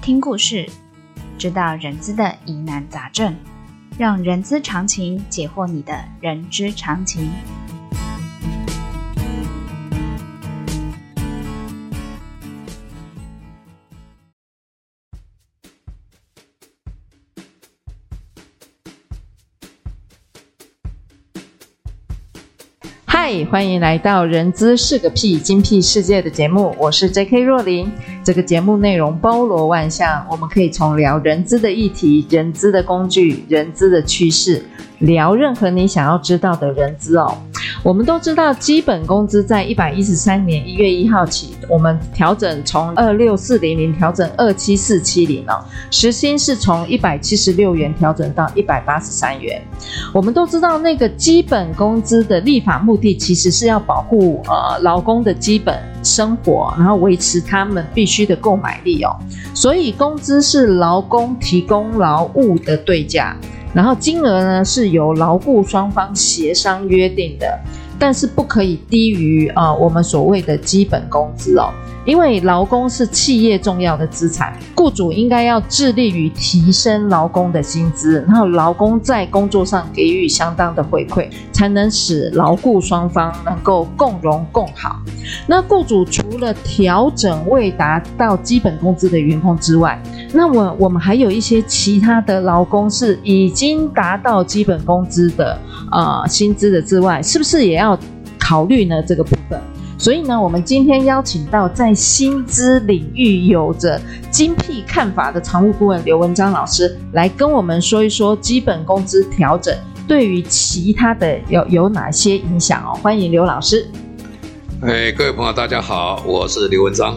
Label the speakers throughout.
Speaker 1: 听故事，知道人资的疑难杂症，让人资常情解惑你的人之常情。
Speaker 2: 欢迎来到《人资是个屁精辟世界》的节目，我是 J.K. 若琳。这个节目内容包罗万象，我们可以从聊人资的议题、人资的工具、人资的趋势，聊任何你想要知道的人资哦。我们都知道，基本工资在一百一十三年一月一号起，我们调整从二六四零零调整二七四七零哦，时薪是从一百七十六元调整到一百八十三元。我们都知道，那个基本工资的立法目的其实是要保护呃劳工的基本生活，然后维持他们必须的购买力哦。所以，工资是劳工提供劳务的对价。然后金额呢，是由劳雇双方协商约定的，但是不可以低于啊、我们所谓的基本工资哦。因为劳工是企业重要的资产，雇主应该要致力于提升劳工的薪资，然后劳工在工作上给予相当的回馈，才能使劳雇双方能够共荣共好。那雇主除了调整未达到基本工资的员工之外，那么我们还有一些其他的劳工是已经达到基本工资的呃薪资的之外，是不是也要考虑呢？这个部分？所以呢，我们今天邀请到在薪资领域有着精辟看法的常务顾问刘文章老师，来跟我们说一说基本工资调整对于其他的有有哪些影响哦。欢迎刘老师。
Speaker 3: 哎，各位朋友，大家好，我是刘文章。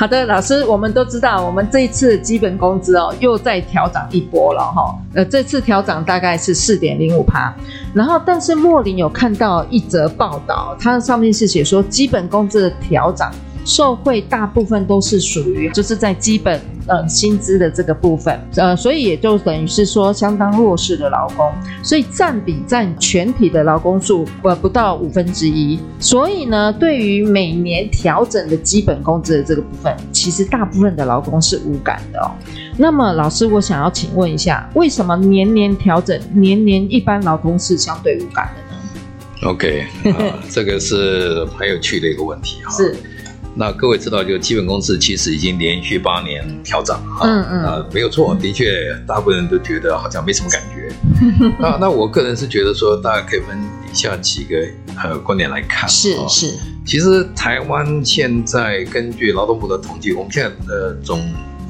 Speaker 2: 好的，老师，我们都知道，我们这一次基本工资哦，又再调涨一波了哈。呃，这次调涨大概是四点零五趴，然后，但是莫林有看到一则报道，它上面是写说基本工资的调涨。受惠大部分都是属于就是在基本呃薪资的这个部分，呃，所以也就等于是说相当弱势的劳工，所以占比占全体的劳工数呃不到五分之一。所以呢，对于每年调整的基本工资的这个部分，其实大部分的劳工是无感的哦。那么老师，我想要请问一下，为什么年年调整，年年一般劳工是相对无感的呢
Speaker 3: ？OK，啊，这个是很有趣的一个问题哈。
Speaker 2: 是。
Speaker 3: 那各位知道，就基本工资其实已经连续八年调涨哈，
Speaker 2: 嗯嗯，
Speaker 3: 啊，没有错，的确，大部分人都觉得好像没什么感觉。那那我个人是觉得说，大家可以分以下几个呃观点来看。
Speaker 2: 是是，
Speaker 3: 其实台湾现在根据劳动部的统计，我们现在的总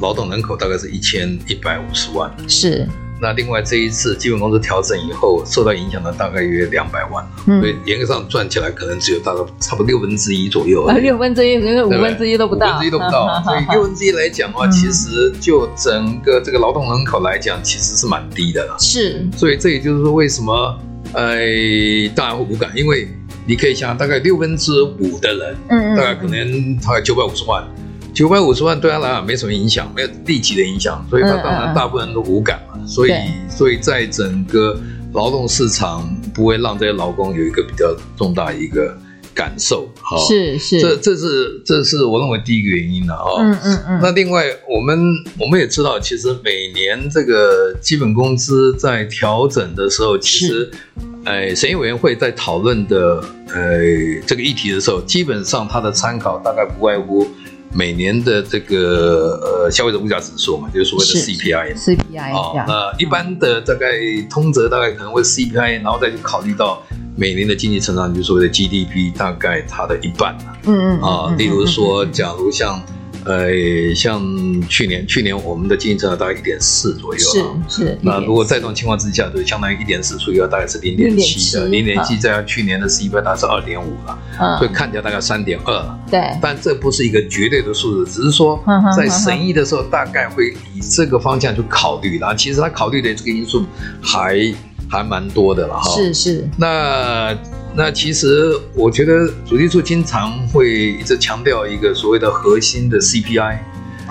Speaker 3: 劳动人口大概是一千一百五十万。
Speaker 2: 是。
Speaker 3: 那另外这一次基本工资调整以后，受到影响的大概约两百万，嗯，所以严格上算起来可能只有大概差不多六分之一左右，
Speaker 2: 六分之一，因为五分之一都不到，
Speaker 3: 五分之一都不到，所以六分之一来讲的话，其实就整个这个劳动人口来讲，其实是蛮低的了。
Speaker 2: 是，
Speaker 3: 所以这也就是说为什么，呃，大家会无感，因为你可以想大概六分之五的人，嗯，大概可能大概九百五十万。九百五十万对他来讲没什么影响，没有立即的影响，所以他当然大部分人都无感嘛。嗯嗯、所以，所以在整个劳动市场不会让这些劳工有一个比较重大一个感受。哈，是是，这这是这是我认为第一个原因了啊。嗯嗯嗯。那另外，我们我们也知道，其实每年这个基本工资在调整的时候，其实，哎，审议委员会在讨论的呃这个议题的时候，基本上它的参考大概不外乎。每年的这个呃消费者物价指数嘛，就是所谓的 CPI。CPI 啊，那一般的大概通则大概可能会 CPI，然后再去考虑到每年的经济成长，就是所谓的 GDP，大概它的一半。嗯嗯。啊，例如说，假如像呃，像去年，去年我们的经济增长大概一点四左右，
Speaker 2: 是是。
Speaker 3: 那如果在这种情况之下，就相当于一点四除以二，大概是零点七的，零点七在去年的 CPI 大概是二点五了，嗯，所以看起来大概三点二。
Speaker 2: 对，
Speaker 3: 但这不是一个绝对的数字，只是说在审议的时候大概会以这个方向去考虑啦。其实他考虑的这个因素还还蛮多的了哈。
Speaker 2: 是是。
Speaker 3: 那。那其实我觉得主计处经常会一直强调一个所谓的核心的 CPI，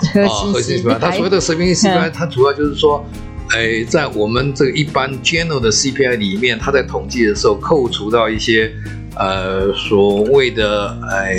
Speaker 2: 核心 CPI，啊，核心 CPI，
Speaker 3: 它所谓的核心 CPI，它主要就是说，哎，在我们这个一般 general 的 CPI 里面，它在统计的时候扣除到一些呃所谓的哎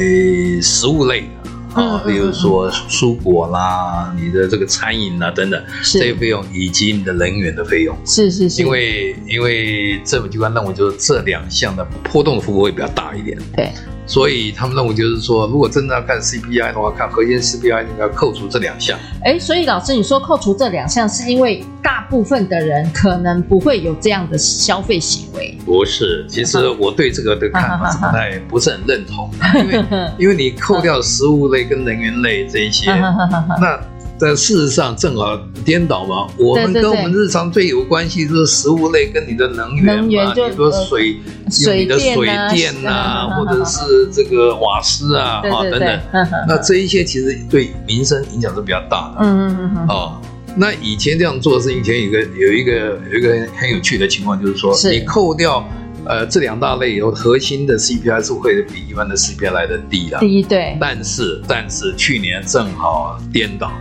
Speaker 3: 食物类。啊，比如说蔬果啦，你的这个餐饮啦等等，这些费用以及你的人员的费用，
Speaker 2: 是是是，
Speaker 3: 因为因为政府机关认为就是这两项的波动的幅度会比较大一点，
Speaker 2: 对。
Speaker 3: 所以他们认为就是说，如果真的要看 CPI 的话，看核心 CPI 应该扣除这两项。
Speaker 2: 哎，所以老师你说扣除这两项，是因为大部分的人可能不会有这样的消费行为？
Speaker 3: 不是，其实我对这个的看法是不太不是很认同的，因为因为你扣掉食物类跟能源类这一些，那。但事实上正好颠倒嘛，我们跟我们日常最有关系就是食物类跟你的能源嘛，能源就你说水，有你的水电呐、啊，或者是这个瓦斯啊，啊等等，那这一些其实对民生影响是比较大的。嗯嗯嗯嗯。哦，那以前这样做是以前有一个有一个有一个很有趣的情况，就是说你扣掉呃这两大类以后，核心的 CPI 是会比一般的 CPI 来的低的。
Speaker 2: 低对。
Speaker 3: 但是但是去年正好颠倒。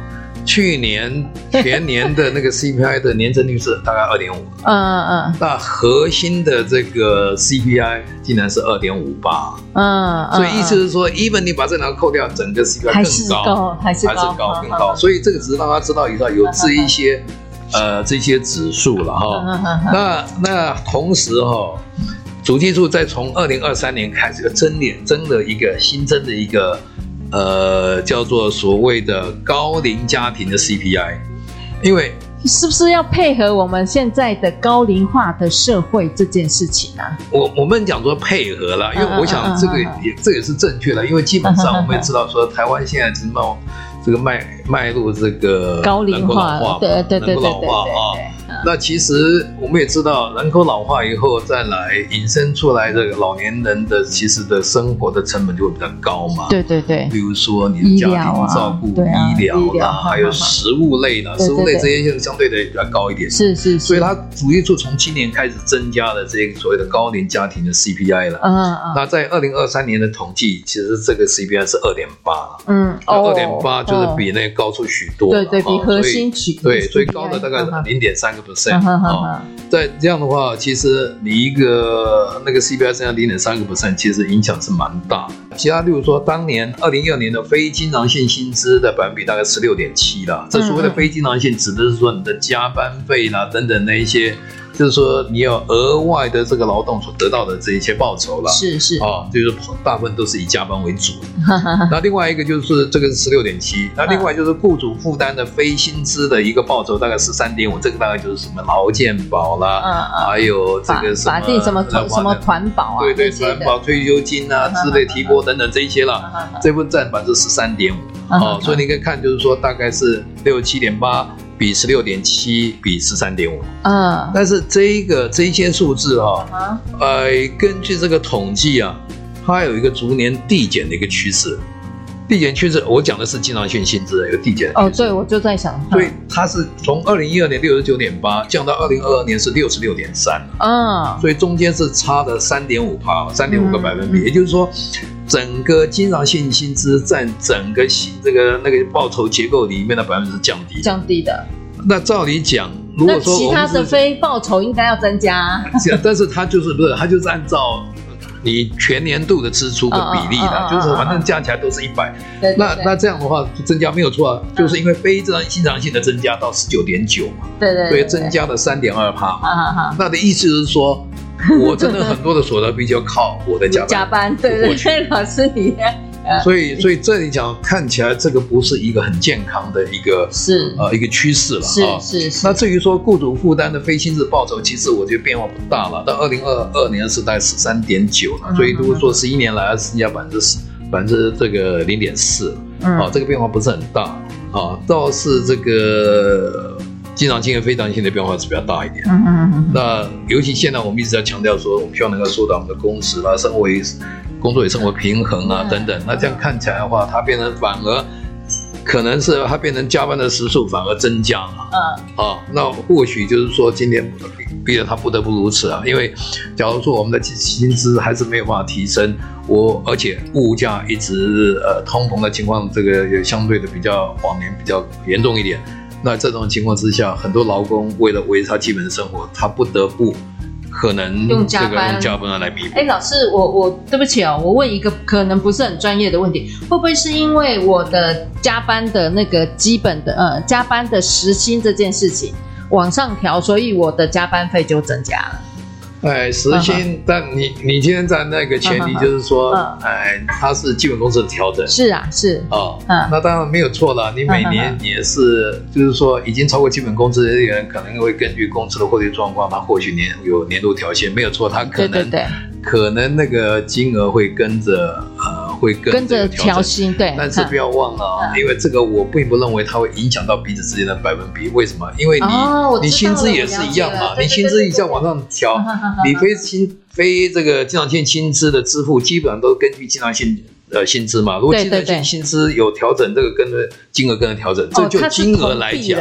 Speaker 3: 去年全年的那个 CPI 的年增率是大概二点五，嗯嗯。嗯，那核心的这个 CPI 竟然是二点五八，嗯，所以意思是说，even 你把这两个扣掉，整个 CPI 更高，
Speaker 2: 还是高，还是
Speaker 3: 高，更高，所以这个只是让他知道以后有这一些呃这些指数了哈。那那同时哈，主计处在从二零二三年开始增点增了一个新增的一个。呃，叫做所谓的高龄家庭的 CPI，因为
Speaker 2: 是不是要配合我们现在的高龄化的社会这件事情啊？
Speaker 3: 我我们讲说配合了，因为我想这个也、uh, uh, uh, uh, uh, 这也是正确的，因为基本上我们也知道说台湾现在是迈这个迈迈入这个
Speaker 2: 高龄化，对对对对对对。
Speaker 3: 那其实我们也知道，人口老化以后再来引申出来这个老年人的其实的生活的成本就会比较高嘛。
Speaker 2: 对对对。
Speaker 3: 比如说你的家庭照顾、医疗啦，还有食物类的，食物类这些就是相对的比较高一点。
Speaker 2: 是是。
Speaker 3: 所以它主计处从今年开始增加了这个所谓的高龄家庭的 CPI 了。嗯嗯。那在二零二三年的统计，其实这个 CPI 是二点八。嗯。二点八就是比那个高出许多。
Speaker 2: 对对，比核心取。
Speaker 3: 对，最高的大概是零点三个。Percent 啊，在这样的话，其实你一个那个 CPI 增加零点三个 percent，其实影响是蛮大的。其他，例如说，当年二零一二年的非经常性薪资的百分比大概十六点七了。这所谓的非经常性，指的是说你的加班费啦等等那一些。就是说，你要额外的这个劳动所得到的这一些报酬了，
Speaker 2: 是是。
Speaker 3: 啊，就是大部分都是以加班为主。那另外一个就是这个是十六点七，那另外就是雇主负担的非薪资的一个报酬大概十三点五，这个大概就是什么劳健保啦，嗯嗯，还有这个什么法定
Speaker 2: 什么什么团保啊，
Speaker 3: 对对，团保、退休金啊 之类提拨等等这一些了，这部分占百分之十三点五啊，所以你可以看就是说大概是六七点八。比十六点七比十三点五，嗯，但是这一个这一些数字哈、啊，呃，根据这个统计啊，它有一个逐年递减的一个趋势，递减趋势，我讲的是经常性薪资的一个递减。
Speaker 2: 哦，对，我就在想，
Speaker 3: 所以它是从二零一二年六十九点八降到二零二二年是六十六点三，嗯，所以中间是差了三点五趴，三点五个百分比，嗯、也就是说。整个经常性薪资占整个薪这个那个报酬结构里面的百分之降低
Speaker 2: 降低的。
Speaker 3: 那照理讲，如果说
Speaker 2: 其他的非报酬应该要增加，啊，
Speaker 3: 但是它就是不是，它就是按照你全年度的支出的比例的，哦哦哦哦哦，就是反正加起来都是一百。那那这样的话增加没有错啊，就是因为非常经常性的增加到十九点九嘛，对对，所以增加了三点二趴嘛。那的意思是说。我真的很多的所得比较靠我的加班，
Speaker 2: 加班对对对，老师你，
Speaker 3: 所以所以这里讲看起来这个不是一个很健康的一个
Speaker 2: 是
Speaker 3: 呃一个趋势了啊，是是，是。那至于说雇主负担的非薪资报酬，其实我觉得变化不大了。到二零二二年是在十三点九了，所以如果说十一年来增加百分之十百分之这个零点四，啊，这个变化不是很大，啊，倒是这个经常性和非常性的变化是比较大一点。嗯嗯嗯。那尤其现在我们一直在强调说，我们希望能够缩短我们的工时啦，生活工作与生活平衡啊等等。那这样看起来的话，它变成反而。可能是它变成加班的时数反而增加了，嗯，啊，那或许就是说今天逼得他不得不如此啊，因为假如说我们的薪资还是没有办法提升，我而且物价一直呃通膨的情况，这个也相对的比较往年比较严重一点，那这种情况之下，很多劳工为了维持他基本的生活，他不得不。可能用加班用加班来弥补。
Speaker 2: 哎，老师，我我对不起哦，我问一个可能不是很专业的问题，会不会是因为我的加班的那个基本的呃加班的时薪这件事情往上调，所以我的加班费就增加了？
Speaker 3: 哎，时薪，但你你今天在那个前提就是说，哎，它是基本工资的调整。
Speaker 2: 是啊，是
Speaker 3: 哦，嗯，那当然没有错了。你每年也是，就是说已经超过基本工资的人，可能会根据公司的获利状况，他或许年有年度调薪，没有错，他可能可能那个金额会跟着呃。会跟着调薪，对，但是不要忘了啊，因为这个我并不认为它会影响到彼此之间的百分比。为什么？因为你你薪资也是一样嘛，你薪资一下往上调，你非薪非这个经常性薪资的支付，基本上都根据经常性。呃，薪资嘛，如果经常性薪资有调整，这个跟着金额跟着调整，这就金额来讲，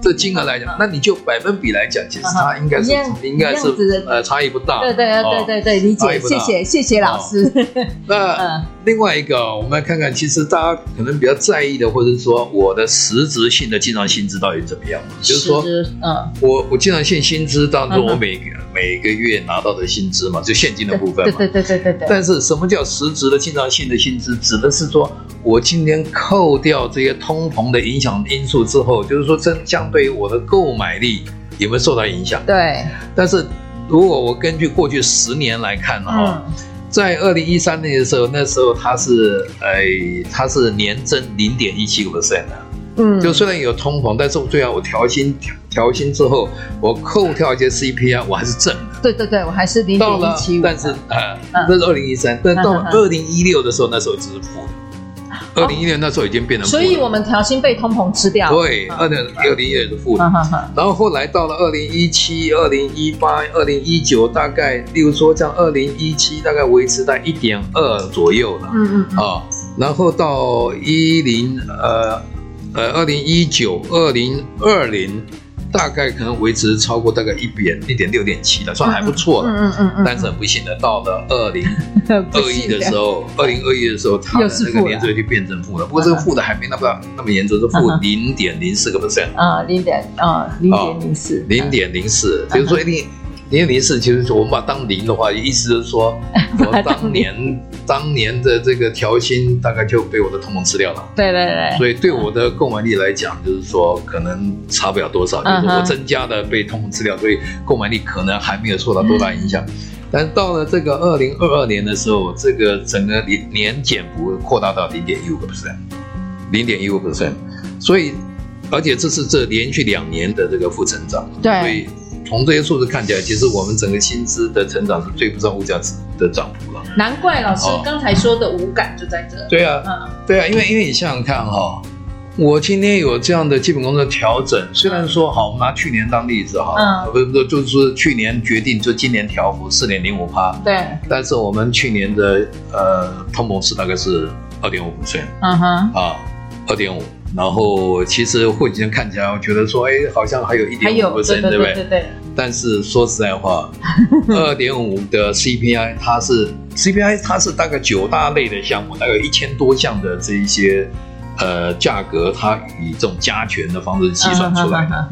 Speaker 3: 这金额来讲，那你就百分比来讲，其实它应该是应该是呃差异不大。
Speaker 2: 对对对对对，理解，谢谢谢谢老师。
Speaker 3: 那另外一个，我们来看看，其实大家可能比较在意的，或者是说我的实质性的经常薪资到底怎么样？就是说，嗯，我我经常性薪资当中，我每个每个月拿到的薪资嘛，就现金的部分嘛。
Speaker 2: 对对对对对对。
Speaker 3: 但是什么叫实质的经常性的？薪资指的是说，我今天扣掉这些通膨的影响因素之后，就是说，这相对于我的购买力有没有受到影响？
Speaker 2: 对。
Speaker 3: 但是如果我根据过去十年来看的话，嗯、在二零一三年的时候，那时候它是，哎，它是年增零点一七个 percent 的。嗯，就虽然有通膨，但是最后我调薪调调薪之后，我扣掉一些 CPI，我还是正的。
Speaker 2: 对对对，我还是零点一七五。
Speaker 3: 但是呃，那是二零一三，但到二零一六的时候，那时候只是负的。二零一六那时候已经变成负。
Speaker 2: 所以我们调薪被通膨吃掉。
Speaker 3: 对，二零二零一六是负的。然后后来到了二零一七、二零一八、二零一九，大概例如说像二零一七大概维持在一点二左右了。嗯嗯啊，然后到一零呃。呃，二零一九、二零二零，大概可能维持超过大概一点一点六点七的，算还不错了。嗯嗯嗯，嗯。但是很不幸的，到了二零 二一的时候，二零二一的时候，它的那个年增率就变成负了。不过这个负的还没那么那么严重，是负零点零四个 percent。
Speaker 2: 啊，零点啊，零点零四。
Speaker 3: 零点零四，就是说一定。零点零四，其实我们把它当零的话，意思就是说，我当年当年的这个调薪大概就被我的同盟吃掉了。
Speaker 2: 对对对。
Speaker 3: 所以对我的购买力来讲，就是说可能差不了多少，就是我增加的被同盟吃掉，所以购买力可能还没有受到多大影响。但是到了这个二零二二年的时候，这个整个年年减幅扩大到零点一五个 percent，零点一五 percent。所以，而且这是这连续两年的这个负增长。
Speaker 2: 对。
Speaker 3: 所以从这些数字看起来，其实我们整个薪资的成长是追不上物价值的涨幅了。
Speaker 2: 难怪老师刚才说的无感就在这。
Speaker 3: 对啊，嗯，对啊，因为因为你想想看哈，我今天有这样的基本工资调整，虽然说好，我们拿去年当例子哈，嗯，不不，就是说去年决定就今年调幅四点零五趴，
Speaker 2: 对，
Speaker 3: 但是我们去年的呃通膨是大概是二点五 percent，嗯哼，啊，二点五。然后其实会今天看起来，我觉得说，哎，好像还有一点五 percent，对不对？对对。但是说实在话，二点五的 CPI，它是 CPI，它是大概九大类的项目，大概有一千多项的这一些呃价格，它以这种加权的方式计算出来的。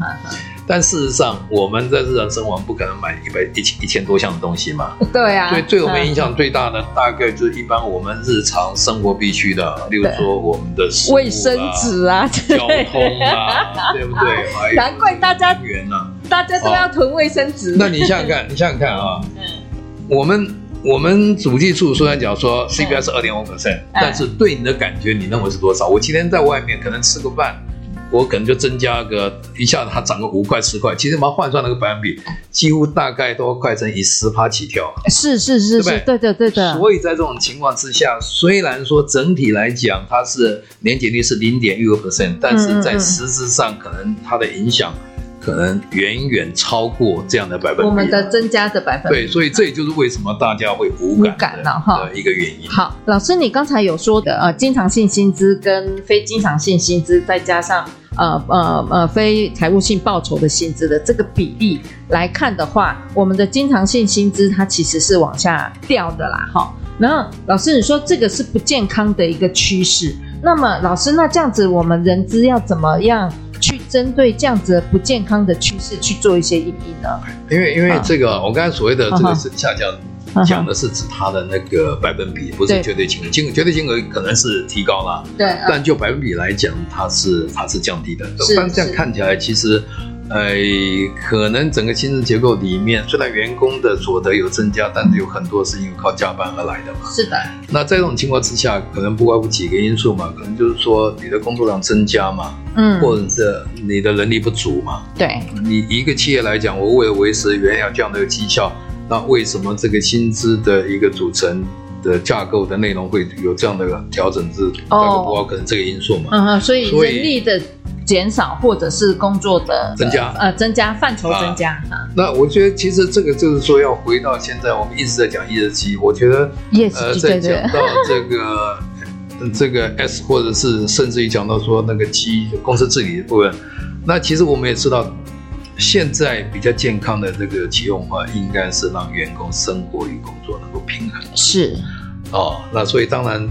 Speaker 3: 但事实上，我们在日常生活不可能买一百一千一千多项的东西嘛。
Speaker 2: 对啊。
Speaker 3: 所以对我们影响最大的，大概就是一般我们日常生活必须的，例如说我们的
Speaker 2: 卫生纸啊、
Speaker 3: 交通啊，对不对？
Speaker 2: 难怪大家大家都要囤卫生纸。
Speaker 3: 那你想想看，你想想看啊，嗯，我们我们主计处虽然讲说 CPI 是二点五 percent，但是对你的感觉，你认为是多少？我今天在外面可能吃个饭。我可能就增加个一下子它涨个五块十块，其实把它换算那个百分比，几乎大概都快成以十趴起跳了。
Speaker 2: 是是是是，对的对的。
Speaker 3: 所以在这种情况之下，虽然说整体来讲它是年减率是零点一个 percent，但是在实质上可能它的影响。可能远远超过这样的百分比，
Speaker 2: 我们的增加的百分比。
Speaker 3: 对，所以这也就是为什么大家会无感了哈的一个原因。
Speaker 2: 好，老师，你刚才有说的呃，经常性薪资跟非经常性薪资，再加上呃呃呃非财务性报酬的薪资的这个比例来看的话，我们的经常性薪资它其实是往下掉的啦哈。然后老师你说这个是不健康的一个趋势，那么老师，那这样子我们人资要怎么样？去针对这样子不健康的趋势去做一些应应呢？
Speaker 3: 因为因为这个，我刚才所谓的这个是下降，讲的是指它的那个百分比，不是绝对金额。金绝对金额可能是提高了，对，但就百分比来讲，它是它是降低的。但这样看起来，其实。呃，可能整个薪资结构里面，虽然员工的所得有增加，但是有很多是因为靠加班而来的嘛。
Speaker 2: 是的。
Speaker 3: 那在这种情况之下，可能不外乎几个因素嘛，可能就是说你的工作量增加嘛，嗯，或者是你的能力不足嘛。
Speaker 2: 对。
Speaker 3: 你一个企业来讲，我为了维持原有这样的绩效，那为什么这个薪资的一个组成的架构的内容会有这样的调整？是大概不外可能这个因素嘛。
Speaker 2: 嗯嗯，所以人力的。减少或者是工作的
Speaker 3: 增加，
Speaker 2: 呃，增加范畴增加。
Speaker 3: 啊，那我觉得其实这个就是说要回到现在，我们一直在讲 ESG，我觉得呃，在讲到这个 这个 S，或者是甚至于讲到说那个 G 公司治理的部分，那其实我们也知道，现在比较健康的这个企业文化，应该是让员工生活与工作能够平衡。
Speaker 2: 是，
Speaker 3: 哦，那所以当然。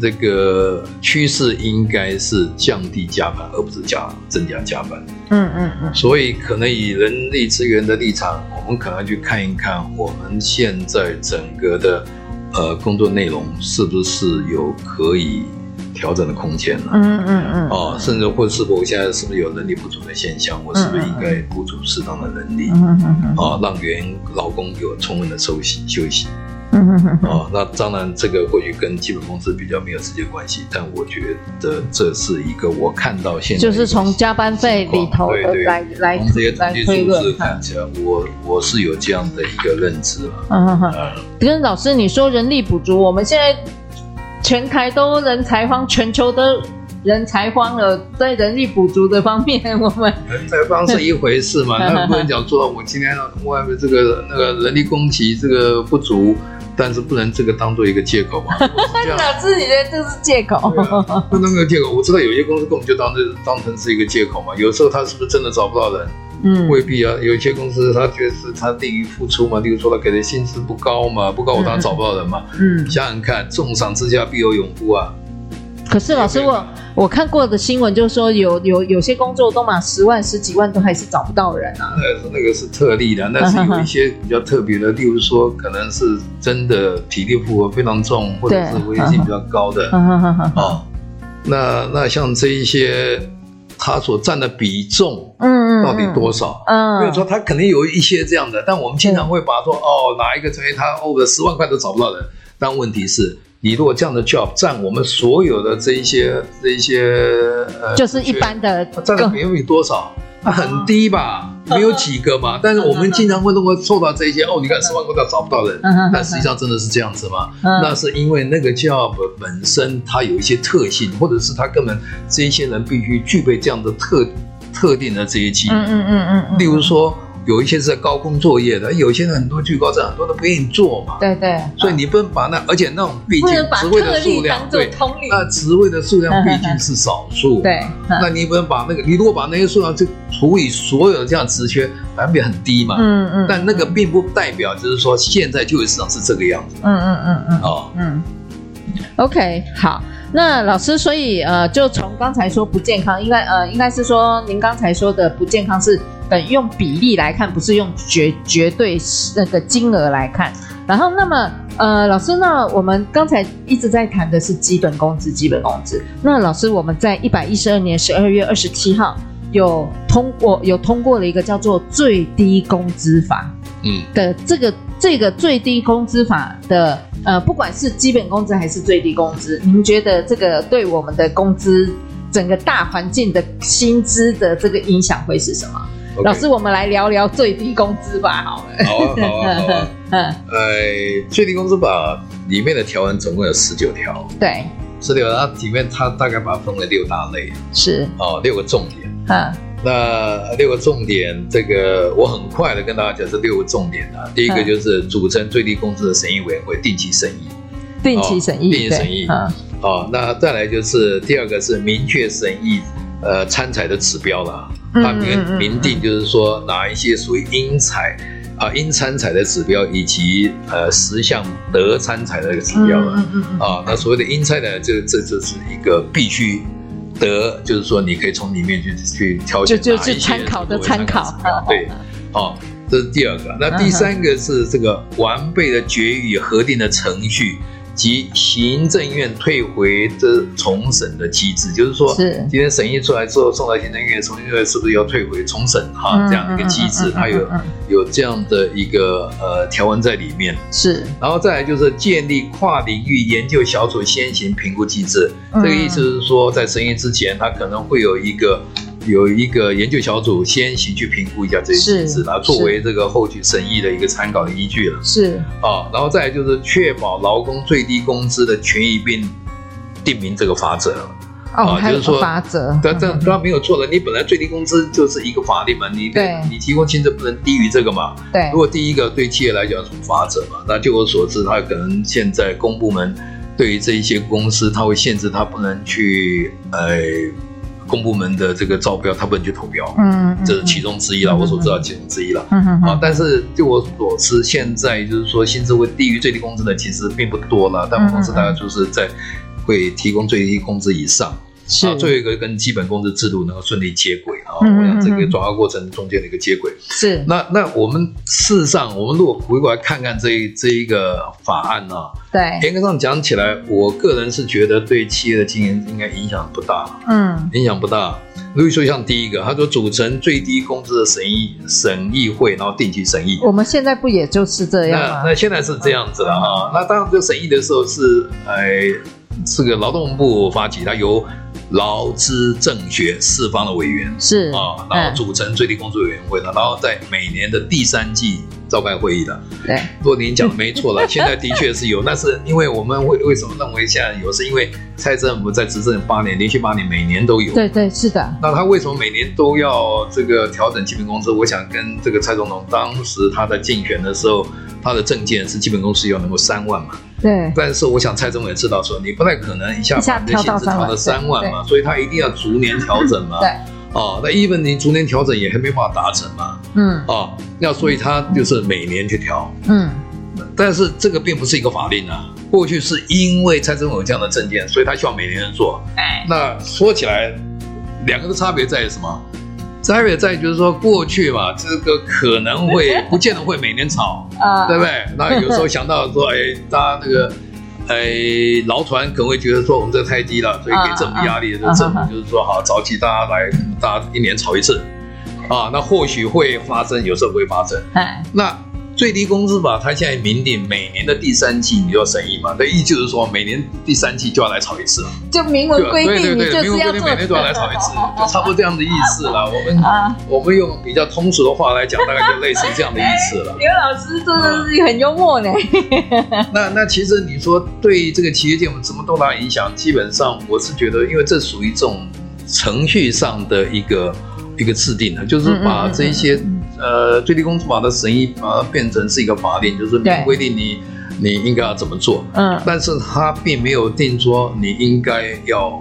Speaker 3: 这个趋势应该是降低加班，而不是加增加加班。
Speaker 2: 嗯嗯嗯。所
Speaker 3: 以可能以人力资源的立场，我们可能要去看一看，我们现在整个的呃工作内容是不是有可以调整的空间了？
Speaker 2: 嗯嗯嗯。
Speaker 3: 哦，甚至或是否现在是不是有人力不足的现象？我是不是应该补足适当的人力？
Speaker 2: 嗯嗯嗯。
Speaker 3: 啊，让员劳工有充分的休息休息。哦，那当然，这个或许跟基本工资比较没有直接关系，但我觉得这是一个我看到现在
Speaker 2: 就是从加班费里头来对对来来
Speaker 3: 从这些统计数字看起来，我我是有这样的一个认知了。
Speaker 2: 嗯哼哼，跟老师你说人力补足，我们现在全台都人才荒，全球都人才荒了，在人力补足的方面，我们
Speaker 3: 人才荒是一回事嘛，那不能讲说我今天外面这个那个人力供给这个不足。但是不能这个当做一个借口嘛？
Speaker 2: 老师，你觉得这是借口？
Speaker 3: 不能够借口。我知道有些公司根本就当这当成是一个借口嘛。有时候他是不是真的找不到人？嗯，未必啊。有些公司他觉得是他利于付出嘛。例如说他给的薪资不高嘛，不高我当然找不到人嘛。嗯，想想看，重赏之下必有勇夫啊。
Speaker 2: 可是老师我。我看过的新闻就是说有，有有有些工作都满十万、十几万都还是找不到人啊。
Speaker 3: 那那个是特例的，那是有一些比较特别的，例如说可能是真的体力负荷非常重，或者是危险性比较高的 啊。那那像这一些，他所占的比重，嗯到底多少？嗯，比如说他肯定有一些这样的，但我们经常会把说哦，哪一个成员他哦的十万块都找不到人，但问题是。你如果这样的 job 占我们所有的这一些这一些呃，
Speaker 2: 就是一般的，
Speaker 3: 占的比例多少？那很低吧，没有几个嘛。但是我们经常会认为受到这些哦，你看十万个都找不到人，但实际上真的是这样子吗？那是因为那个 job 本身它有一些特性，或者是它根本这一些人必须具备这样的特特定的这些技能。嗯嗯嗯，例如说。有一些是在高空作业的，有些人很多惧高症，很多都不愿意做嘛。
Speaker 2: 对对。
Speaker 3: 所以你不能把那，而且那种毕竟职位的数量，对，那职位的数量毕竟是少数。
Speaker 2: 对。
Speaker 3: 那你不能把那个，你如果把那些数量就除以所有的这样职缺，百分比很低嘛。嗯嗯。但那个并不代表就是说现在就业市场是这个样子。
Speaker 2: 嗯嗯嗯嗯。哦。嗯。OK，好。那老师，所以呃，就从刚才说不健康，应该呃，应该是说您刚才说的不健康是。用比例来看，不是用绝绝对那个金额来看。然后，那么呃，老师，那我们刚才一直在谈的是基本工资，基本工资。那老师，我们在一百一十二年十二月二十七号有通过有通过了一个叫做最低工资法，嗯的这个这个最低工资法的呃，不管是基本工资还是最低工资，您觉得这个对我们的工资？整个大环境的薪资的这个影响会是什么？Okay. 老师，我们来聊聊最低工资法好了。
Speaker 3: 好啊，好啊，好啊。嗯，呃，最低工资法里面的条文总共有十九条。
Speaker 2: 对，
Speaker 3: 十九条，它里面它大概把它分为六大类。
Speaker 2: 是。
Speaker 3: 哦，六个重点。嗯。那六个重点，这个我很快的跟大家讲这六个重点啊。第一个就是组成最低工资的审议委员会，定期审议。
Speaker 2: 定期审议。
Speaker 3: 定期审议。啊。哦，那再来就是第二个是明确审议呃参采的指标了。它明明定就是说哪一些属于应采啊应参采的指标，以及呃十项得参采的一个指标了。啊，那所谓的应参的，这这就是一个必须。得就是说，你可以从里面去去挑选哪一些
Speaker 2: 就就是参考的参考，
Speaker 3: 对，好，这是第二个。那第三个是这个完备的决议核定的程序。及行政院退回的重审的机制，就是说，是今天审议出来之后送到行政院，行政院是不是要退回重审哈？这样一个机制，它有有这样的一个呃条文在里面。
Speaker 2: 是，
Speaker 3: 然后再来就是建立跨领域研究小组先行评估机制，这个意思是说，在审议之前，它可能会有一个。有一个研究小组先行去评估一下这些机制，然后作为这个后续审议的一个参考的依据了。
Speaker 2: 是
Speaker 3: 啊，然后再来就是确保劳工最低工资的权益，并定明这个法则。
Speaker 2: 哦，啊、就是说法则。
Speaker 3: 但这当然没有错的，你本来最低工资就是一个法律嘛，你对你提供薪资不能低于这个嘛。
Speaker 2: 对。
Speaker 3: 如果第一个对企业来讲是法则嘛，那据我所知，他可能现在公部门对于这一些公司，他会限制他不能去呃。公部门的这个招标，他不能去投标，嗯，这是其中之一了。我所知道其中之一了，嗯嗯。啊，但是就我所知，现在就是说薪资会低于最低工资的，其实并不多了。大部分公司大概就是在会提供最低工资以上。是，啊，最后一个跟基本工资制度能够顺利接轨啊，我想这个转化过程中间的一个接轨。
Speaker 2: 是。
Speaker 3: 那那我们事实上，我们如果回过来看看这一这一个法案呢，啊？
Speaker 2: 对，
Speaker 3: 严格上讲起来，我个人是觉得对企业的经营应该影响不大。嗯，影响不大。比如说像第一个，他说组成最低工资的审议审议会，然后定期审议。
Speaker 2: 我们现在不也就是这样吗？
Speaker 3: 那那现在是这样子了哈。那当然这审议的时候是，哎，是个劳动部发起，它由。劳资政学四方的委员
Speaker 2: 是
Speaker 3: 啊，然后组成最低工资委员会的，然后在每年的第三季召开会议的。对，若您讲的没错了，现在的确是有，但是因为我们为为什么认为现在有，是因为蔡政府在执政八年，连续八年每年都有。
Speaker 2: 对对是的。
Speaker 3: 那他为什么每年都要这个调整基本工资？我想跟这个蔡总统当时他在竞选的时候，他的证件是基本工资要能够三万嘛。
Speaker 2: 对，
Speaker 3: 但是我想蔡总统也知道说，你不太可能一下把你的薪资调到三万嘛，所以他一定要逐年调整嘛。对，哦，那 even 你逐年调整也还没办法达成嘛。嗯，哦，那所以他就是每年去调。嗯，但是这个并不是一个法令啊。过去是因为蔡总统有这样的证件，所以他需要每年做。哎，那说起来，两个的差别在于什么？差别在就是说，过去嘛，这个可能会不见得会每年炒 啊，对不对？那有时候想到说，哎，大家那个，哎，劳团可能会觉得说，我们这个太低了，所以给政府压力。这政府就是说，好，召集大家来，大家一年炒一次，啊，那或许会发生，有时候不会发生。哎，那。最低工资法，它现在明定每年的第三季你就要审议嘛，那意思就是说每年第三季就要来炒一次，
Speaker 2: 就明文规定，
Speaker 3: 对对对，明文规定每年都要来炒一次，就差不多这样的意思了。我们我们用比较通俗的话来讲，大概就类似这样的意思了。
Speaker 2: 刘老师真的是很幽默呢。
Speaker 3: 那那其实你说对这个企业界有什么多大影响？基本上我是觉得，因为这属于这种程序上的一个一个制定的，就是把这些。呃，最低工资法的审议把它变成是一个法令，就是明规定你你应该要怎么做。嗯，但是它并没有定说你应该要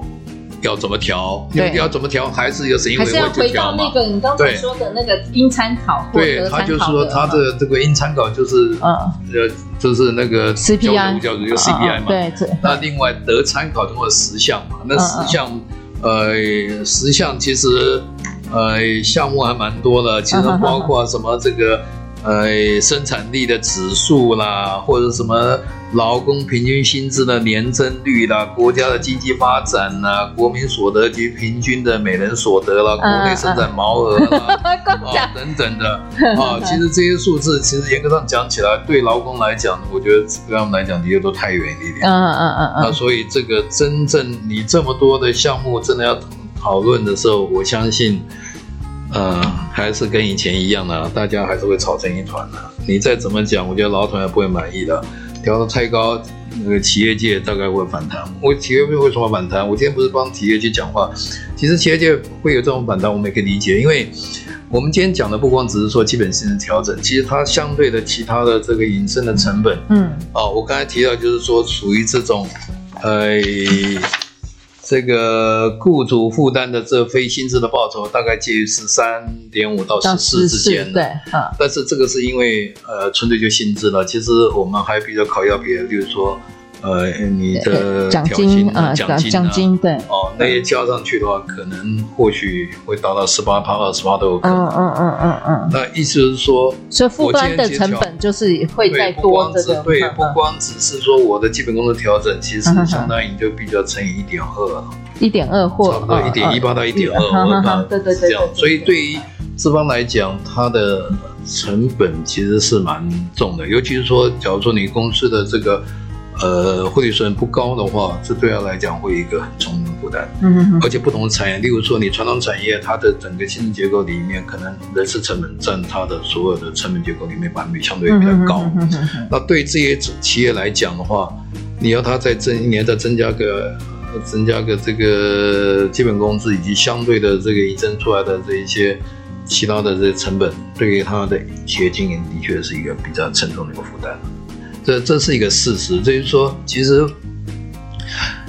Speaker 3: 要怎么调，要要怎么调，还是由审议委员会去调嘛？
Speaker 2: 那个你刚才说的那个应参考或
Speaker 3: 对，他就是说他的这个应参考就是嗯呃就是那个
Speaker 2: CPI
Speaker 3: 叫做叫 CPI 嘛。对，那另外得参考通过十项嘛，那十项呃十项其实。呃，项目还蛮多的，其实包括什么这个，呃，生产力的指数啦，或者什么劳工平均薪资的年增率啦，国家的经济发展啦，国民所得及平均的每人所得啦，国内生产毛额啦，啊 等等的啊，其实这些数字其实严格上讲起来，对劳工来讲，我觉得对他们来讲的确都太远一点。嗯嗯嗯嗯。那所以这个真正你这么多的项目，真的要。讨论的时候，我相信，呃，还是跟以前一样的，大家还是会吵成一团的。你再怎么讲，我觉得老总也不会满意的，调的太高，那个企业界大概会反弹。我企业界为什么反弹？我今天不是帮企业界讲话，其实企业界会有这种反弹，我们也可以理解，因为。我们今天讲的不光只是说基本薪资调整，其实它相对的其他的这个引申的成本，嗯，啊，我刚才提到就是说属于这种，呃，这个雇主负担的这非薪资的报酬，大概介于十三点五到十四之间，对，嗯，但是这个是因为呃纯粹就薪资了，其实我们还比较考要别的，比如说。呃，你的奖金啊，奖金，奖金对哦，那些加上去的话，可能或许会达到十八趴、二十趴都有可能。嗯嗯嗯嗯嗯。那意思是说，
Speaker 2: 所以负担的成本就是会再多这个。
Speaker 3: 对，不光只是说我的基本工资调整，其实相当于就比较乘以一点二，
Speaker 2: 一点二或
Speaker 3: 差不多一点一八到一点二，对对对，这样。所以对于资方来讲，它的成本其实是蛮重的，尤其是说，假如说你公司的这个。呃，汇率水准不高的话，这对他来讲会一个很重的负担。嗯哼，而且不同的产业，例如说你传统产业，它的整个薪资结构里面，可能人事成本占它的所有的成本结构里面百分比相对比较高。嗯哼，那对这些企业来讲的话，你要它再增一年再增加个增加个这个基本工资，以及相对的这个引申出来的这一些其他的这些成本，对于它的企业经营的确是一个比较沉重的一个负担。这这是一个事实，就是说，其实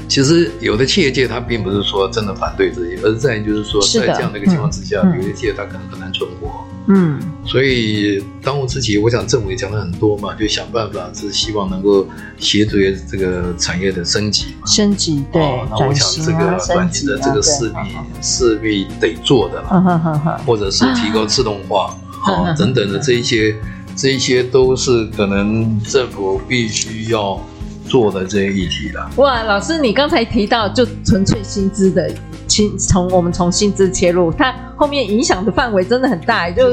Speaker 3: 其实有的企业界他并不是说真的反对这些，而是在于就是说，在这样的一个情况之下，嗯、有些企业它可能很难存活。嗯，所以当务之急，我想政府也讲了很多嘛，就想办法是希望能够协助这个产业的升级嘛。
Speaker 2: 升级对，
Speaker 3: 哦、那我想这个短期的这个势必势必得做的了，或者是提高自动化啊 等等的这一些。这些都是可能政府必须要做的这些议题了。
Speaker 2: 哇，老师，你刚才提到就纯粹薪资的，从从我们从薪资切入，它后面影响的范围真的很大，就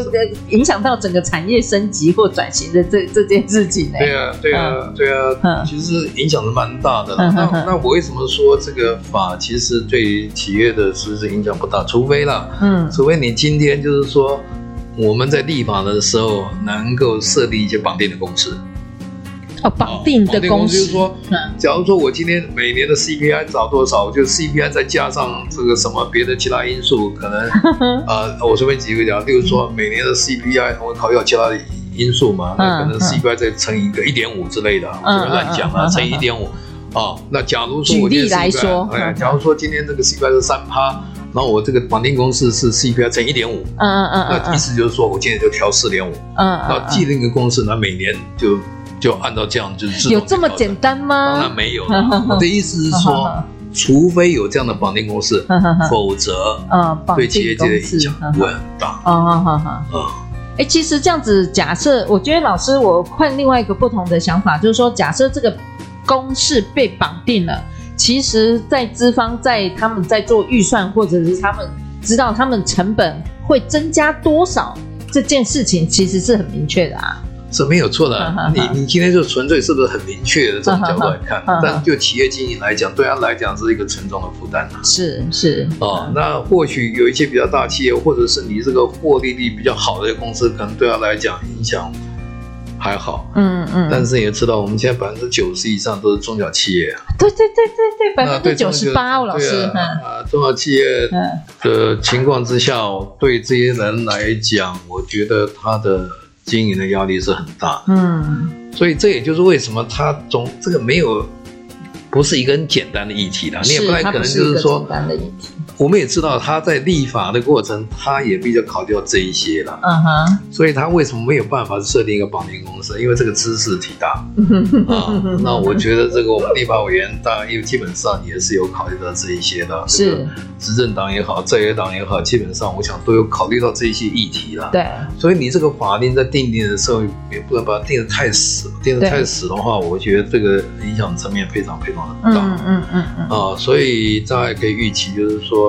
Speaker 2: 影响到整个产业升级或转型的这这件事情。
Speaker 3: 对啊，对啊，对啊，其实影响是蛮大的。那那我为什么说这个法其实对于企业的实质影响不大？除非啦，嗯，除非你今天就是说。我们在立法的时候，能够设立一些绑定的公式。
Speaker 2: 哦，绑定的公式
Speaker 3: 就是说，假如说我今天每年的 CPI 涨多少，就 CPI 再加上这个什么别的其他因素，可能 呃，我随便举个例子，例如说每年的 CPI 我考虑到其他的因素嘛，那可能 CPI 再乘以一个一点五之类的，我随便乱讲啊，乘以一点五啊。那假如说我
Speaker 2: 举例来说，
Speaker 3: 哎，假如说今天这个 CPI 是三趴。然后我这个绑定公式是 CPI 乘一点五，嗯嗯嗯，那意思就是说我今年就调四点五，嗯，那既定一个公式，那每年就就按照这样就是
Speaker 2: 有这么简单吗？
Speaker 3: 当然没有。我的意思是说，除非有这样的绑定公式，否则，嗯，对企业界的影响不会很大。嗯嗯嗯
Speaker 2: 嗯。哎，其实这样子假设，我觉得老师我换另外一个不同的想法，就是说，假设这个公式被绑定了。其实，在资方在他们在做预算，或者是他们知道他们成本会增加多少这件事情，其实是很明确的啊，
Speaker 3: 是没有错的。你你今天就纯粹是不是很明确的这种角度来看？但就企业经营来讲，对他来讲是一个沉重的负担啊。
Speaker 2: 是是
Speaker 3: 哦，那或许有一些比较大企业，或者是你这个获利率比较好的公司，可能对他来讲影响。还好，嗯嗯，但是你也知道，我们现在百分之九十以上都是中小企业啊。
Speaker 2: 对对对对对，百分之九十八，老师。
Speaker 3: 啊，中小企业的情况之下，对这些人来讲，我觉得他的经营的压力是很大。嗯，所以这也就是为什么他总这个没有，不是一个很简单的议题的，你也不太可能就是说。我们也知道他在立法的过程，他也比较考虑到这一些了。嗯哼，所以他为什么没有办法设定一个绑定公司？因为这个知识体大。啊，那我觉得这个我们立法委员大，因为基本上也是有考虑到这一些的。是，执政党也好，在野党也好，基本上我想都有考虑到这一些议题了。对。所以你这个法令在定定的时候，也不能把它定得太死。定得太死的话，我觉得这个影响层面非常非常的大。嗯嗯嗯嗯。啊，所以大家可以预期，就是说。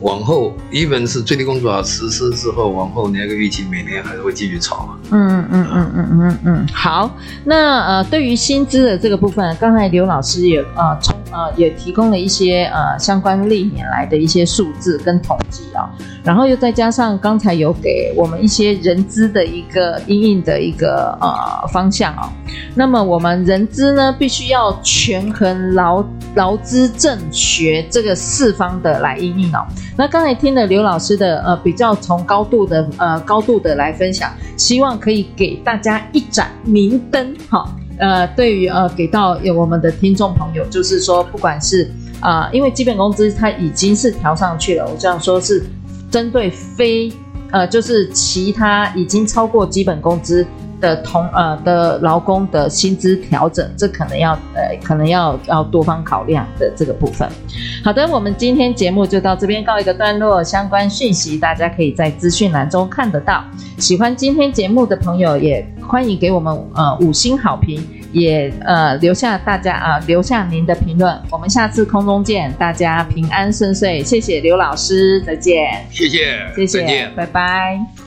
Speaker 3: 往后一本是最低工资法实施之后，往后那个预期每年还是会继续炒。嗯嗯嗯嗯嗯嗯嗯。好，那呃，对于薪资的这个部分，刚才刘老师也呃从
Speaker 2: 呃也提供了一些呃相关历年来的一些数字跟统计啊、哦，然后又再加上刚才有给我们一些人资的一个应应的一个呃方向、哦，那么我们人资呢必须要权衡劳劳资政学这个四方的来应应哦。那刚才听了刘老师的呃比较从高度的呃高度的来分享，希望可以给大家一盏明灯哈。呃，对于呃，给到有我们的听众朋友，就是说，不管是啊、因为基本工资它已经是调上去了，我这样说是针对非呃，就是其他已经超过基本工资的同呃的劳工的薪资调整，这可能要呃，可能要要多方考量的这个部分。好的，我们今天节目就到这边告一个段落，相关讯息大家可以在资讯栏中看得到。喜欢今天节目的朋友也。欢迎给我们呃五星好评，也呃留下大家啊、呃、留下您的评论，我们下次空中见，大家平安顺遂，谢谢刘老师，再见，
Speaker 3: 谢谢，
Speaker 2: 谢谢，拜拜。